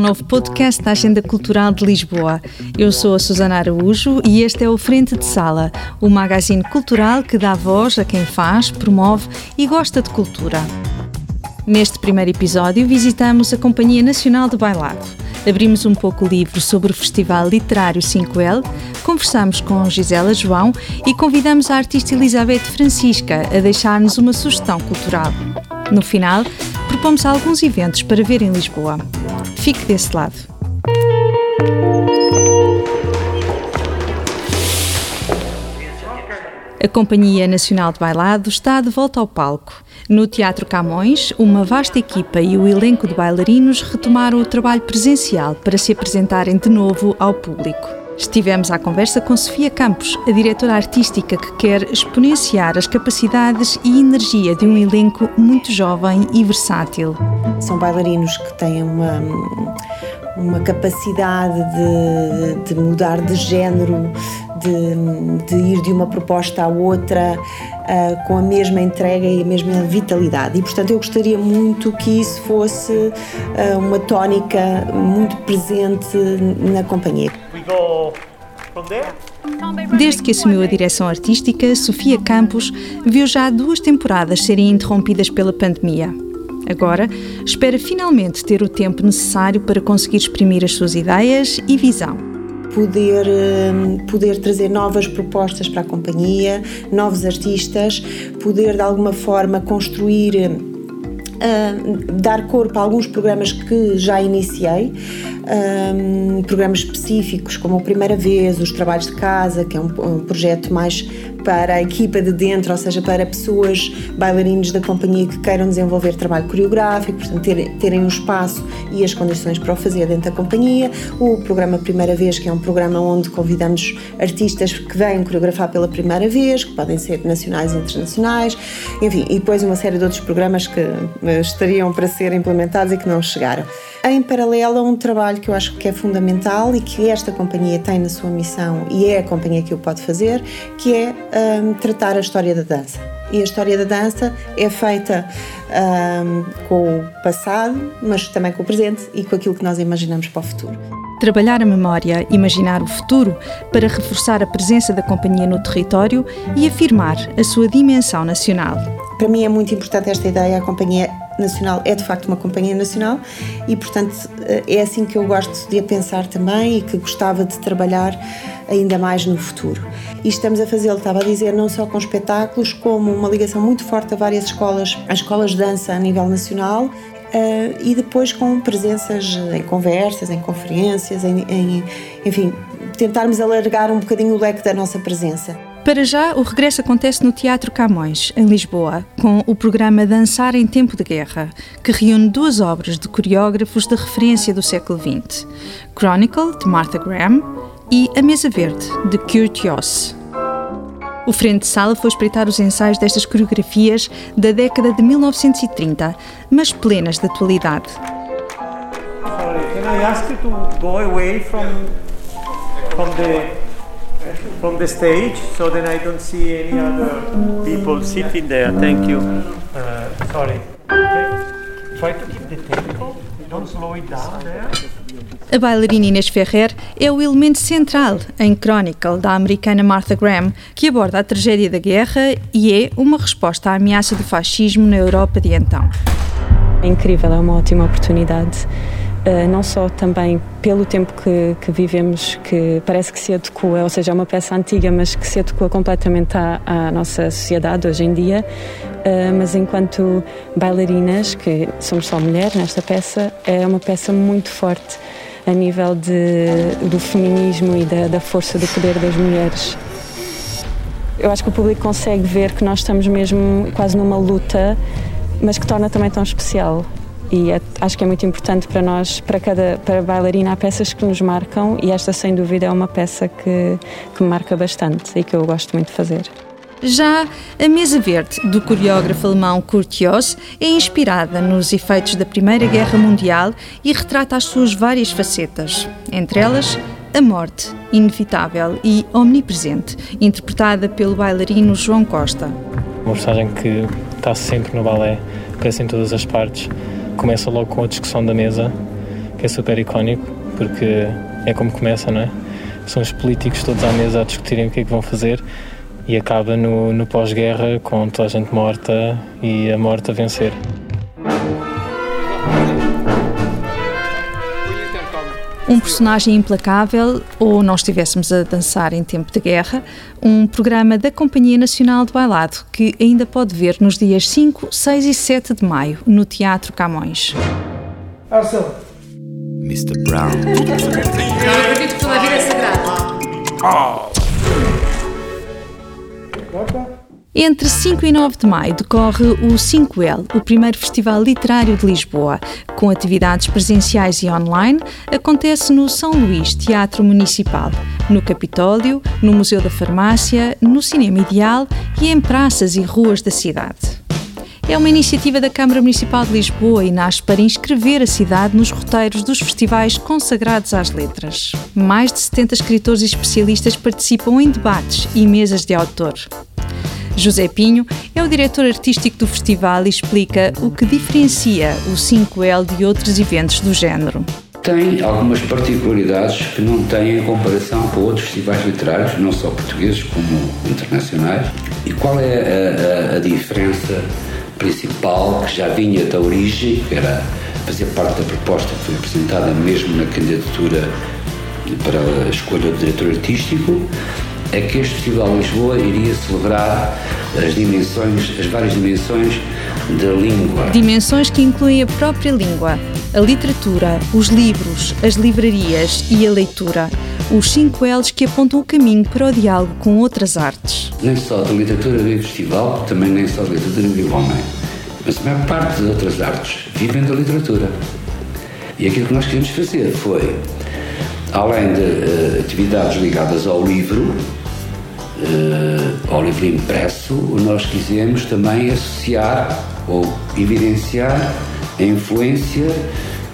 ao novo podcast da Agenda Cultural de Lisboa. Eu sou a Susana Araújo e este é o Frente de Sala, o magazine cultural que dá voz a quem faz, promove e gosta de cultura. Neste primeiro episódio, visitamos a Companhia Nacional de Bailado. Abrimos um pouco o livro sobre o Festival Literário 5L, conversamos com Gisela João e convidamos a artista Elizabeth Francisca a deixar-nos uma sugestão cultural. No final, propomos alguns eventos para ver em Lisboa. Fique desse lado. A Companhia Nacional de Bailado está de volta ao palco. No Teatro Camões, uma vasta equipa e o elenco de bailarinos retomaram o trabalho presencial para se apresentarem de novo ao público. Estivemos à conversa com Sofia Campos, a diretora artística que quer exponenciar as capacidades e energia de um elenco muito jovem e versátil. São bailarinos que têm uma uma capacidade de, de mudar de género, de, de, ir de uma proposta à outra uh, com a mesma entrega e a mesma vitalidade. E, portanto, eu gostaria muito que isso fosse uh, uma tónica muito presente na companhia. Desde que assumiu a direção artística, Sofia Campos viu já duas temporadas serem interrompidas pela pandemia. Agora, espera finalmente ter o tempo necessário para conseguir exprimir as suas ideias e visão. Poder, hum, poder trazer novas propostas para a companhia, novos artistas, poder de alguma forma construir uh, dar corpo a alguns programas que já iniciei, um, programas específicos como a Primeira Vez, os Trabalhos de Casa, que é um, um, projeto mais para a equipa de dentro, ou seja, para pessoas, bailarinos da companhia que queiram desenvolver trabalho coreográfico, portanto, terem, terem um espaço e as condições para o fazer dentro da companhia. O programa Primeira Vez, que é um programa onde convidamos artistas que vêm coreografar pela primeira vez, que podem ser nacionais e internacionais, enfim, e depois uma série de outros programas que eh, estariam para ser implementados e que não chegaram. Em paralelo um trabalho que eu acho que é fundamental e que esta companhia tem na sua missão e é a companhia que o pode fazer, que é um, tratar a história da dança. E a história da dança é feita um, com o passado, mas também com o presente e com aquilo que nós imaginamos para o futuro. Trabalhar a memória, imaginar o futuro, para reforçar a presença da companhia no território e afirmar a sua dimensão nacional. Para mim é muito importante esta ideia, a companhia nacional é de facto uma companhia nacional e, portanto, eh, é assim que eu gosto de a pensar também e que gostava de trabalhar ainda mais no futuro. E estamos a fazê-lo, estava a dizer, não só com espetáculos, como uma ligação muito forte a várias escolas, as escolas de dança a nível nacional Uh, e depois com presenças em conversas, em conferências, em, em, enfim, tentarmos alargar um bocadinho o leque da nossa presença. Para já, o regresso acontece no Teatro Camões, em Lisboa, com o programa Dançar em Tempo de Guerra, que reúne duas obras de coreógrafos de referência do século XX: Chronicle, de Martha Graham, e A Mesa Verde, de Kurt Joss. O Frente de Sala foi espreitar os ensaios destas coreografias da década de 1930, mas plenas de atualidade. Sorry, can I ask you to go away from, from the from the stage, so then I don't see any other people sitting there. Thank you. Uh, sorry. Okay. Try to keep the tempo. Don't slow it down there. A bailarina Inês Ferrer é o elemento central em Chronicle da americana Martha Graham, que aborda a tragédia da guerra e é uma resposta à ameaça do fascismo na Europa de então. É incrível, é uma ótima oportunidade Uh, não só também pelo tempo que, que, vivemos, que parece que se adequa, ou seja, é uma peça antiga, mas que se adequa completamente à, à nossa sociedade hoje em dia, uh, mas enquanto bailarinas, que somos só mulheres nesta peça, é uma peça muito forte a nível de, do feminismo e da, da força do poder das mulheres. Eu acho que o público consegue ver que nós estamos mesmo quase numa luta, mas que torna também tão especial e é, acho que é muito importante para nós, para cada para bailarina, há peças que nos marcam e esta, sem dúvida, é uma peça que, que me marca bastante e que eu gosto muito de fazer. Já a Mesa Verde, do coreógrafo alemão Kurt Joss, é inspirada nos efeitos da Primeira Guerra Mundial e retrata as suas várias facetas, entre elas A Morte, Inevitável e Omnipresente, interpretada pelo bailarino João Costa. Uma personagem que está sempre no balé, aparece em todas as partes. Começa logo com a discussão da mesa, que é super icónico, porque é como começa, não é? São os políticos todos à mesa a discutirem o que é que vão fazer e acaba no, no pós-guerra com toda a gente morta e a morte a vencer. Um personagem implacável, ou nós estivéssemos a dançar em tempo de guerra, um programa da Companhia Nacional de Bailado que ainda pode ver nos dias 5, 6 e 7 de maio no Teatro Camões. Arcel. Mr. Brown. Eu acredito que toda a vida é sagrada. Entre 5 e 9 de maio decorre o 5L, o primeiro festival literário de Lisboa. Com atividades presenciais e online, acontece no São Luís Teatro Municipal, no Capitólio, no Museu da Farmácia, no Cinema Ideal e em praças e ruas da cidade. É uma iniciativa da Câmara Municipal de Lisboa e nasce para inscrever a cidade nos roteiros dos festivais consagrados às letras. Mais de 70 escritores e especialistas participam em debates e mesas de autor. José Pinho é o diretor artístico do festival e explica o que diferencia o 5L de outros eventos do género. Tem algumas particularidades que não têm em comparação com outros festivais literários, não só portugueses como internacionais. E qual é a, a, a diferença principal que já vinha da origem, que era fazer parte da proposta que foi apresentada mesmo na candidatura para a escolha do diretor artístico, é que este Festival de Lisboa iria celebrar as dimensões, as várias dimensões da língua. Dimensões que incluem a própria língua, a literatura, os livros, as livrarias e a leitura. Os cinco L's que apontam o caminho para o diálogo com outras artes. Nem só da literatura vive o festival, também nem só da literatura vive o homem. Mas a maior parte das outras artes vivem da literatura. E aquilo que nós queríamos fazer foi, além de uh, atividades ligadas ao livro, uh, ao livro impresso, nós quisemos também associar ou evidenciar a influência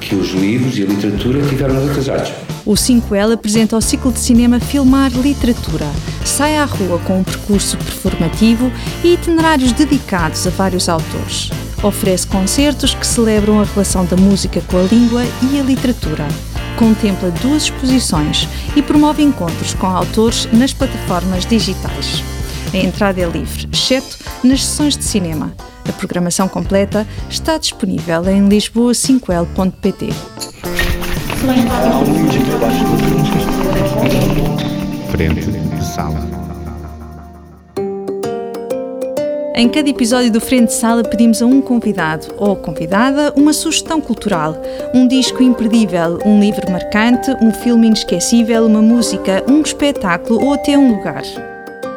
que os livros e a literatura tiveram nas outras artes. O 5L apresenta o ciclo de cinema Filmar Literatura. Sai à rua com um percurso performativo e itinerários dedicados a vários autores. Oferece concertos que celebram a relação da música com a língua e a literatura. Contempla duas exposições e promove encontros com autores nas plataformas digitais. A entrada é livre, exceto nas sessões de cinema. A programação completa está disponível em lisboa5l.pt. Frente sala. Em cada episódio do Frente de Sala pedimos a um convidado ou convidada uma sugestão cultural, um disco imperdível, um livro marcante, um filme inesquecível, uma música, um espetáculo ou até um lugar.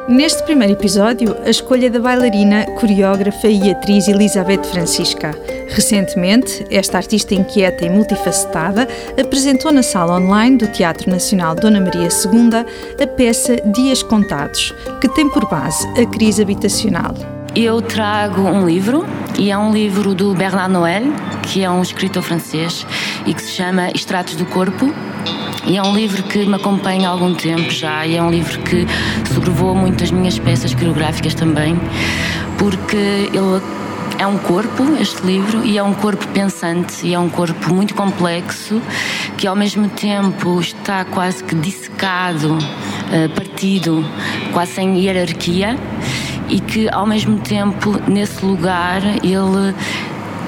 Neste primeiro episódio, a escolha da bailarina, coreógrafa e atriz Elizabeth Francisca. Recentemente, esta artista inquieta e multifacetada apresentou na sala online do Teatro Nacional Dona Maria II a peça Dias Contados, que tem por base a crise habitacional. Eu trago um livro, e é um livro do Bernard Noël, que é um escritor francês, e que se chama Extratos do Corpo. E é um livro que me acompanha há algum tempo já, e é um livro que sobrevoa muito as minhas peças coreográficas também, porque ele é um corpo, este livro, e é um corpo pensante, e é um corpo muito complexo, que ao mesmo tempo está quase que dissecado, eh, partido, quase sem hierarquia, e que ao mesmo tempo, nesse lugar, ele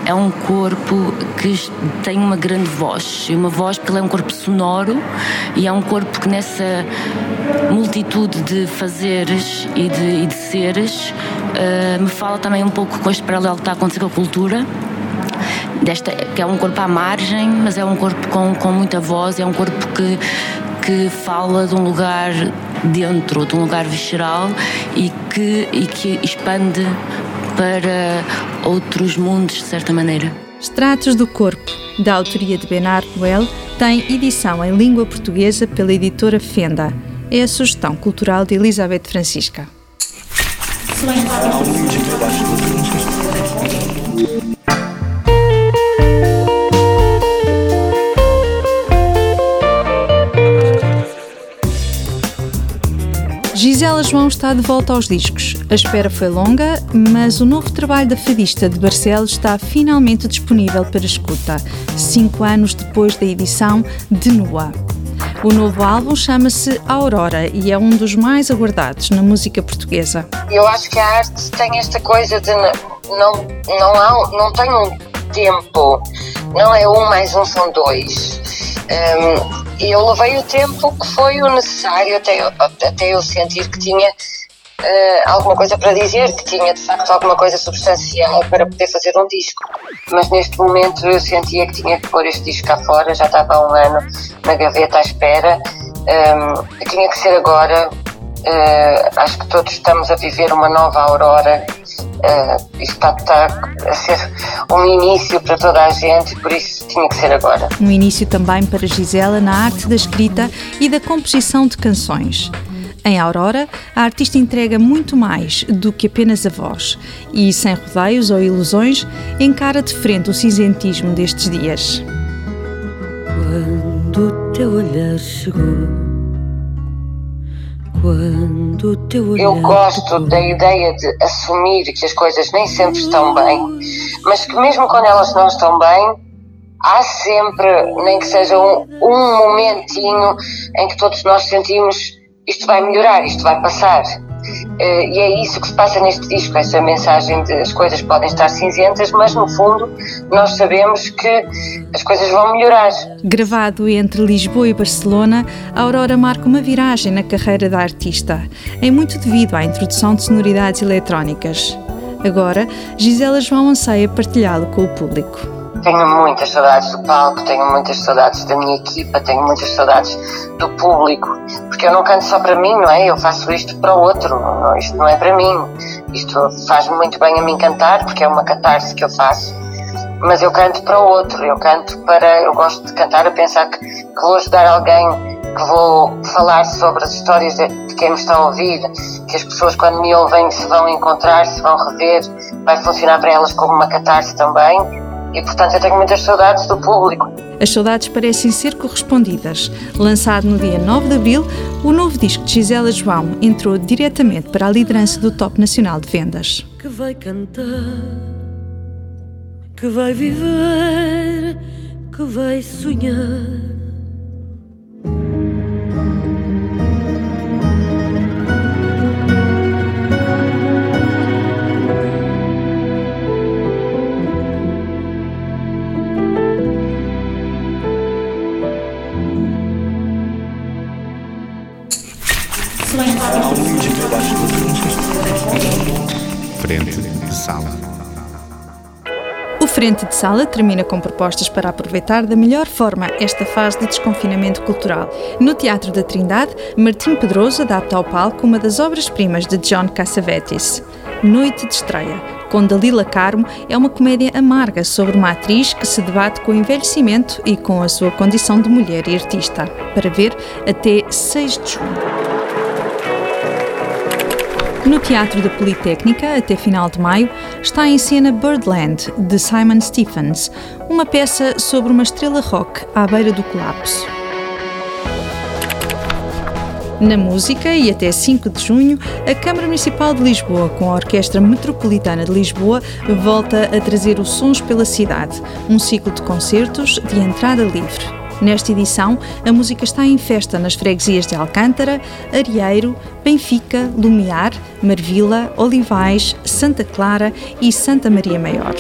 é um corpo que tem uma grande voz, uma voz porque ele é um corpo sonoro e é um corpo que nessa multitude de fazeres e de, e de seres uh, me fala também um pouco com este paralelo que está a acontecer com a cultura. Desta, que é um corpo à margem, mas é um corpo com, com muita voz, é um corpo que, que fala de um lugar dentro, de um lugar visceral e que, e que expande para outros mundos, de certa maneira. Extratos do Corpo, da autoria de Bernard Noel, tem edição em língua portuguesa pela editora Fenda. É a sugestão cultural de Elizabeth Francisca. Gisela João está de volta aos discos. A espera foi longa, mas o novo trabalho da fadista de Barcelos está finalmente disponível para escuta, cinco anos depois da edição de Nua. O novo álbum chama-se Aurora e é um dos mais aguardados na música portuguesa. Eu acho que a arte tem esta coisa de não, não, há, não tem um tempo, não é um mais um, são dois. Um, e eu levei o tempo que foi o necessário até, até eu sentir que tinha uh, alguma coisa para dizer, que tinha de facto alguma coisa substancial para poder fazer um disco. Mas neste momento eu sentia que tinha que pôr este disco cá fora, já estava há um ano na gaveta à espera, um, tinha que ser agora. Uh, acho que todos estamos a viver uma nova aurora Uh, isto está, está, a ser um início para toda a gente, por isso tinha que ser agora. Um início também para Gisela na arte da escrita e da composição de canções. Em Aurora, a artista entrega muito mais do que apenas a voz e, sem rodeios ou ilusões, encara de frente o cinzentismo destes dias. Quando o teu olhar chegou Eu gosto da ideia de assumir que as coisas nem sempre estão bem, mas que mesmo quando elas não estão bem, há sempre, nem que seja um, um momentinho em que todos nós sentimos isto vai melhorar, isto vai passar. Uh, e é isso que se passa neste disco, essa mensagem de as coisas podem estar cinzentas, mas no fundo nós sabemos que as coisas vão melhorar. Gravado entre Lisboa e Barcelona, a Aurora marca uma viragem na carreira da artista, em muito devido à introdução de sonoridades eletrónicas. Agora, Gisela João anseia partilhá-lo com o público. Tenho muitas saudades do palco, tenho muitas saudades da minha equipa, tenho muitas saudades do público, porque eu não canto só para mim, não é? Eu faço isto para o outro, não, isto não é para mim. Isto faz-me muito bem a mim cantar, porque é uma catarse que eu faço, mas eu canto para o outro, eu canto para. Eu gosto de cantar a pensar que, que vou ajudar alguém, que vou falar sobre as histórias de quem me está a ouvir, que as pessoas quando me ouvem se vão encontrar, se vão rever, vai funcionar para elas como uma catarse também e, portanto, eu tenho muitas saudades do público. As saudades parecem ser correspondidas. Lançado no dia 9 de abril, o novo disco de Gisela João entrou diretamente para a liderança do Top Nacional de Vendas. Que vai cantar, que vai viver, que vai sonhar Frente de Sala termina com propostas para aproveitar da melhor forma esta fase de desconfinamento cultural. No Teatro da Trindade, Martim Pedroso adapta ao palco uma das obras-primas de John Cassavetes, Noite de Estreia, com Dalila Carmo, é uma comédia amarga sobre uma atriz que se debate com o envelhecimento e com a sua condição de mulher e artista. Para ver até 6 de junho. No Teatro da Politécnica, até final de maio, está em cena Birdland, de Simon Stephens, uma peça sobre uma estrela rock à beira do colapso. Na música, e até 5 de junho, a Câmara Municipal de Lisboa, com a Orquestra Metropolitana de Lisboa, volta a trazer os Sons pela Cidade, um ciclo de concertos de entrada livre. Nesta edição, a música está em festa nas freguesias de Alcântara, Arieiro, Benfica, Lumiar, Marvila, Olivais, Santa Clara e Santa Maria Maior.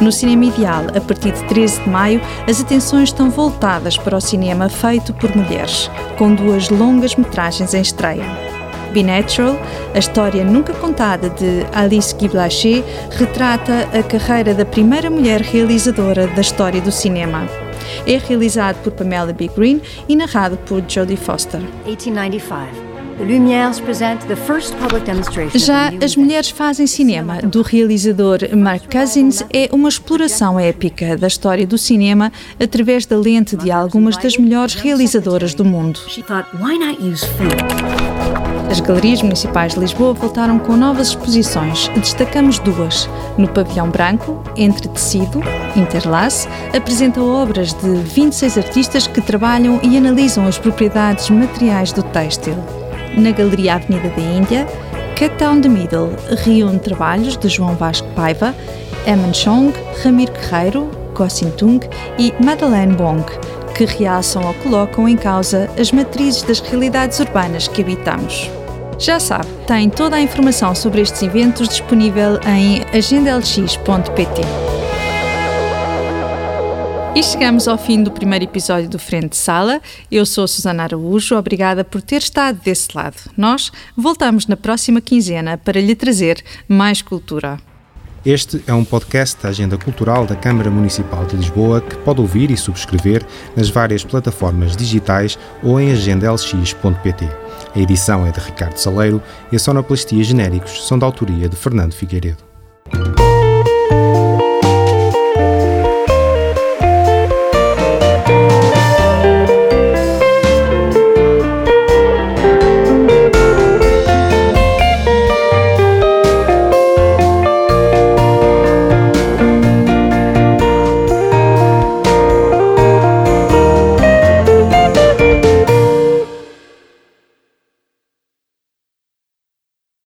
No Cinema Ideal, a partir de 13 de maio, as atenções estão voltadas para o cinema feito por mulheres, com duas longas metragens em estreia. Be Natural, a história nunca contada de Alice Guy Blaché, retrata a carreira da primeira mulher realizadora da história do cinema. É realizado por Pamela B. Green e narrado por Jodie Foster. 1895. Já As Mulheres Fazem Cinema, do realizador Mark Cousins, é uma exploração épica da história do cinema através da lente de algumas das melhores realizadoras do mundo. As galerias municipais de Lisboa voltaram com novas exposições. Destacamos duas. No Pavilhão Branco, Entre Tecido, Interlace, apresenta obras de 26 artistas que trabalham e analisam as propriedades materiais do têxtil. Na Galeria Avenida da Índia, Cut Down the Middle reúne trabalhos de João Vasco Paiva, Eman Chong, Ramir Guerreiro, Go Tung e Madeleine Wong, que realçam ou colocam em causa as matrizes das realidades urbanas que habitamos. Já sabe, tem toda a informação sobre estes eventos disponível em agendalx.pt. E chegamos ao fim do primeiro episódio do Frente Sala. Eu sou Susana Araújo, obrigada por ter estado desse lado. Nós voltamos na próxima quinzena para lhe trazer mais cultura. Este é um podcast da Agenda Cultural da Câmara Municipal de Lisboa que pode ouvir e subscrever nas várias plataformas digitais ou em agendalx.pt. A edição é de Ricardo Saleiro e a sonoplastia genéricos são da autoria de Fernando Figueiredo.